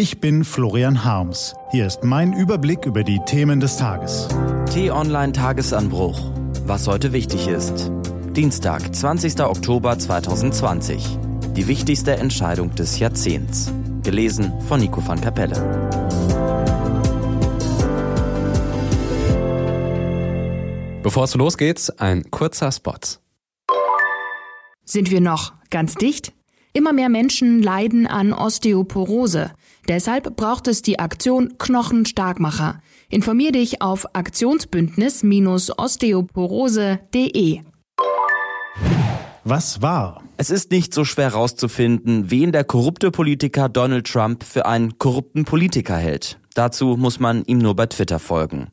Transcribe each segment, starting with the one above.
Ich bin Florian Harms. Hier ist mein Überblick über die Themen des Tages. T-Online Tagesanbruch. Was heute wichtig ist. Dienstag, 20. Oktober 2020. Die wichtigste Entscheidung des Jahrzehnts. Gelesen von Nico van Kapelle. Bevor es losgeht, ein kurzer Spot. Sind wir noch ganz dicht? Immer mehr Menschen leiden an Osteoporose. Deshalb braucht es die Aktion Knochenstarkmacher. Informier dich auf aktionsbündnis-osteoporose.de. Was war? Es ist nicht so schwer herauszufinden, wen der korrupte Politiker Donald Trump für einen korrupten Politiker hält. Dazu muss man ihm nur bei Twitter folgen.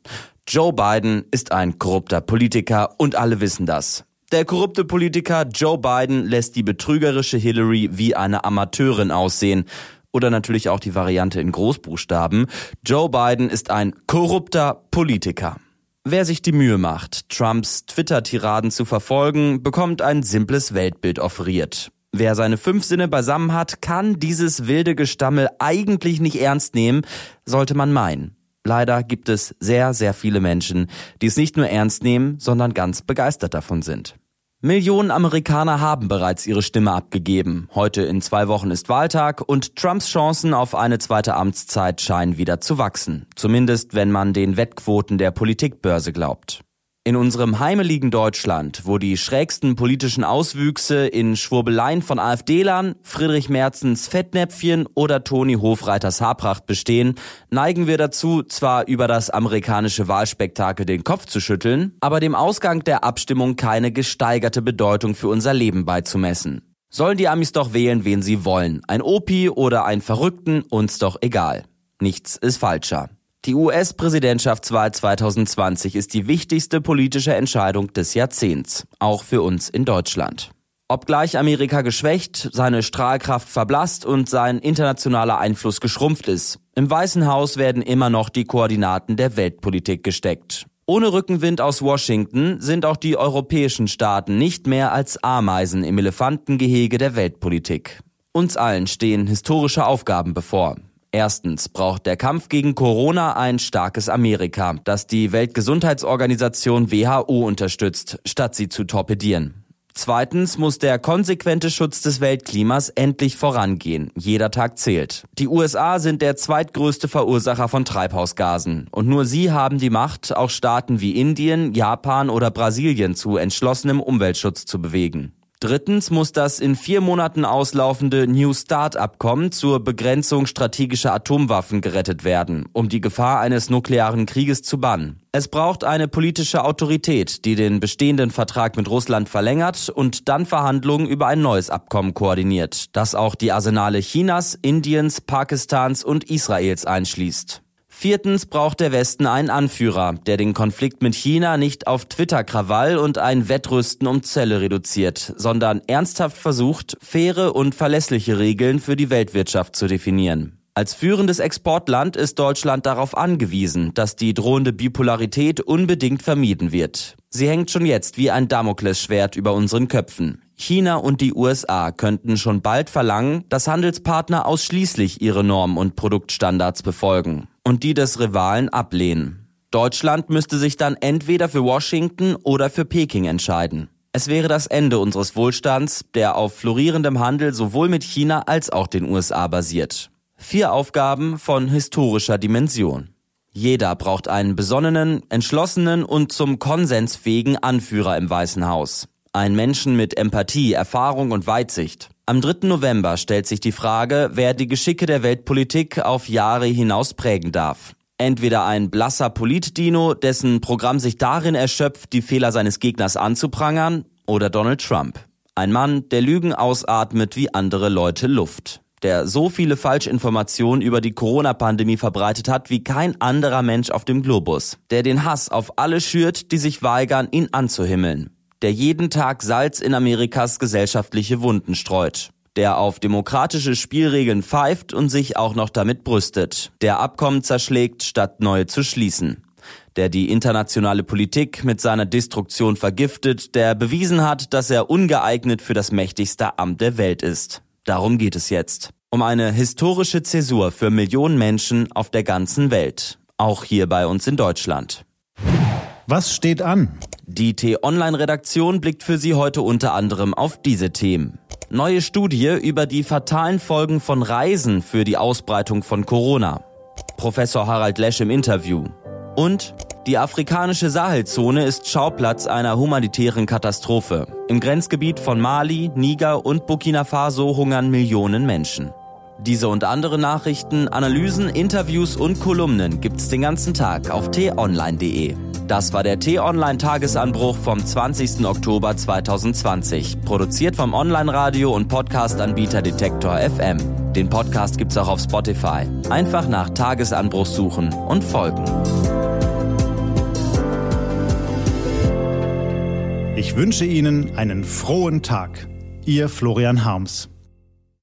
Joe Biden ist ein korrupter Politiker und alle wissen das. Der korrupte Politiker Joe Biden lässt die betrügerische Hillary wie eine Amateurin aussehen. Oder natürlich auch die Variante in Großbuchstaben. Joe Biden ist ein korrupter Politiker. Wer sich die Mühe macht, Trumps Twitter-Tiraden zu verfolgen, bekommt ein simples Weltbild offeriert. Wer seine fünf Sinne beisammen hat, kann dieses wilde Gestammel eigentlich nicht ernst nehmen, sollte man meinen. Leider gibt es sehr, sehr viele Menschen, die es nicht nur ernst nehmen, sondern ganz begeistert davon sind. Millionen Amerikaner haben bereits ihre Stimme abgegeben. Heute in zwei Wochen ist Wahltag und Trumps Chancen auf eine zweite Amtszeit scheinen wieder zu wachsen. Zumindest wenn man den Wettquoten der Politikbörse glaubt. In unserem heimeligen Deutschland, wo die schrägsten politischen Auswüchse in Schwurbeleien von AfD-Lern, Friedrich Merzens Fettnäpfchen oder Toni Hofreiters Haarpracht bestehen, neigen wir dazu, zwar über das amerikanische Wahlspektakel den Kopf zu schütteln, aber dem Ausgang der Abstimmung keine gesteigerte Bedeutung für unser Leben beizumessen. Sollen die Amis doch wählen, wen sie wollen, ein Opi oder ein Verrückten, uns doch egal. Nichts ist falscher. Die US-Präsidentschaftswahl 2020 ist die wichtigste politische Entscheidung des Jahrzehnts, auch für uns in Deutschland. Obgleich Amerika geschwächt, seine Strahlkraft verblasst und sein internationaler Einfluss geschrumpft ist, im Weißen Haus werden immer noch die Koordinaten der Weltpolitik gesteckt. Ohne Rückenwind aus Washington sind auch die europäischen Staaten nicht mehr als Ameisen im Elefantengehege der Weltpolitik. Uns allen stehen historische Aufgaben bevor. Erstens braucht der Kampf gegen Corona ein starkes Amerika, das die Weltgesundheitsorganisation WHO unterstützt, statt sie zu torpedieren. Zweitens muss der konsequente Schutz des Weltklimas endlich vorangehen. Jeder Tag zählt. Die USA sind der zweitgrößte Verursacher von Treibhausgasen. Und nur sie haben die Macht, auch Staaten wie Indien, Japan oder Brasilien zu entschlossenem Umweltschutz zu bewegen. Drittens muss das in vier Monaten auslaufende New Start-Abkommen zur Begrenzung strategischer Atomwaffen gerettet werden, um die Gefahr eines nuklearen Krieges zu bannen. Es braucht eine politische Autorität, die den bestehenden Vertrag mit Russland verlängert und dann Verhandlungen über ein neues Abkommen koordiniert, das auch die Arsenale Chinas, Indiens, Pakistans und Israels einschließt. Viertens braucht der Westen einen Anführer, der den Konflikt mit China nicht auf Twitter-Krawall und ein Wettrüsten um Zölle reduziert, sondern ernsthaft versucht, faire und verlässliche Regeln für die Weltwirtschaft zu definieren. Als führendes Exportland ist Deutschland darauf angewiesen, dass die drohende Bipolarität unbedingt vermieden wird. Sie hängt schon jetzt wie ein Damoklesschwert über unseren Köpfen. China und die USA könnten schon bald verlangen, dass Handelspartner ausschließlich ihre Normen und Produktstandards befolgen und die des Rivalen ablehnen. Deutschland müsste sich dann entweder für Washington oder für Peking entscheiden. Es wäre das Ende unseres Wohlstands, der auf florierendem Handel sowohl mit China als auch den USA basiert. Vier Aufgaben von historischer Dimension. Jeder braucht einen besonnenen, entschlossenen und zum Konsens fähigen Anführer im Weißen Haus. Ein Menschen mit Empathie, Erfahrung und Weitsicht. Am 3. November stellt sich die Frage, wer die Geschicke der Weltpolitik auf Jahre hinaus prägen darf. Entweder ein blasser Politdino, dessen Programm sich darin erschöpft, die Fehler seines Gegners anzuprangern, oder Donald Trump. Ein Mann, der Lügen ausatmet wie andere Leute Luft. Der so viele Falschinformationen über die Corona-Pandemie verbreitet hat wie kein anderer Mensch auf dem Globus. Der den Hass auf alle schürt, die sich weigern, ihn anzuhimmeln der jeden Tag Salz in Amerikas gesellschaftliche Wunden streut der auf demokratische Spielregeln pfeift und sich auch noch damit brüstet, der Abkommen zerschlägt, statt neue zu schließen, der die internationale Politik mit seiner Destruktion vergiftet, der bewiesen hat, dass er ungeeignet für das mächtigste Amt der Welt ist. Darum geht es jetzt. Um eine historische Zäsur für Millionen Menschen auf der ganzen Welt. Auch hier bei uns in Deutschland. Was steht an? Die T-Online-Redaktion blickt für Sie heute unter anderem auf diese Themen. Neue Studie über die fatalen Folgen von Reisen für die Ausbreitung von Corona. Professor Harald Lesch im Interview. Und die afrikanische Sahelzone ist Schauplatz einer humanitären Katastrophe. Im Grenzgebiet von Mali, Niger und Burkina Faso hungern Millionen Menschen. Diese und andere Nachrichten, Analysen, Interviews und Kolumnen gibt's den ganzen Tag auf t-online.de. Das war der T-Online-Tagesanbruch vom 20. Oktober 2020. Produziert vom Online-Radio- und Podcast-Anbieter Detektor FM. Den Podcast gibt's auch auf Spotify. Einfach nach Tagesanbruch suchen und folgen. Ich wünsche Ihnen einen frohen Tag. Ihr Florian Harms.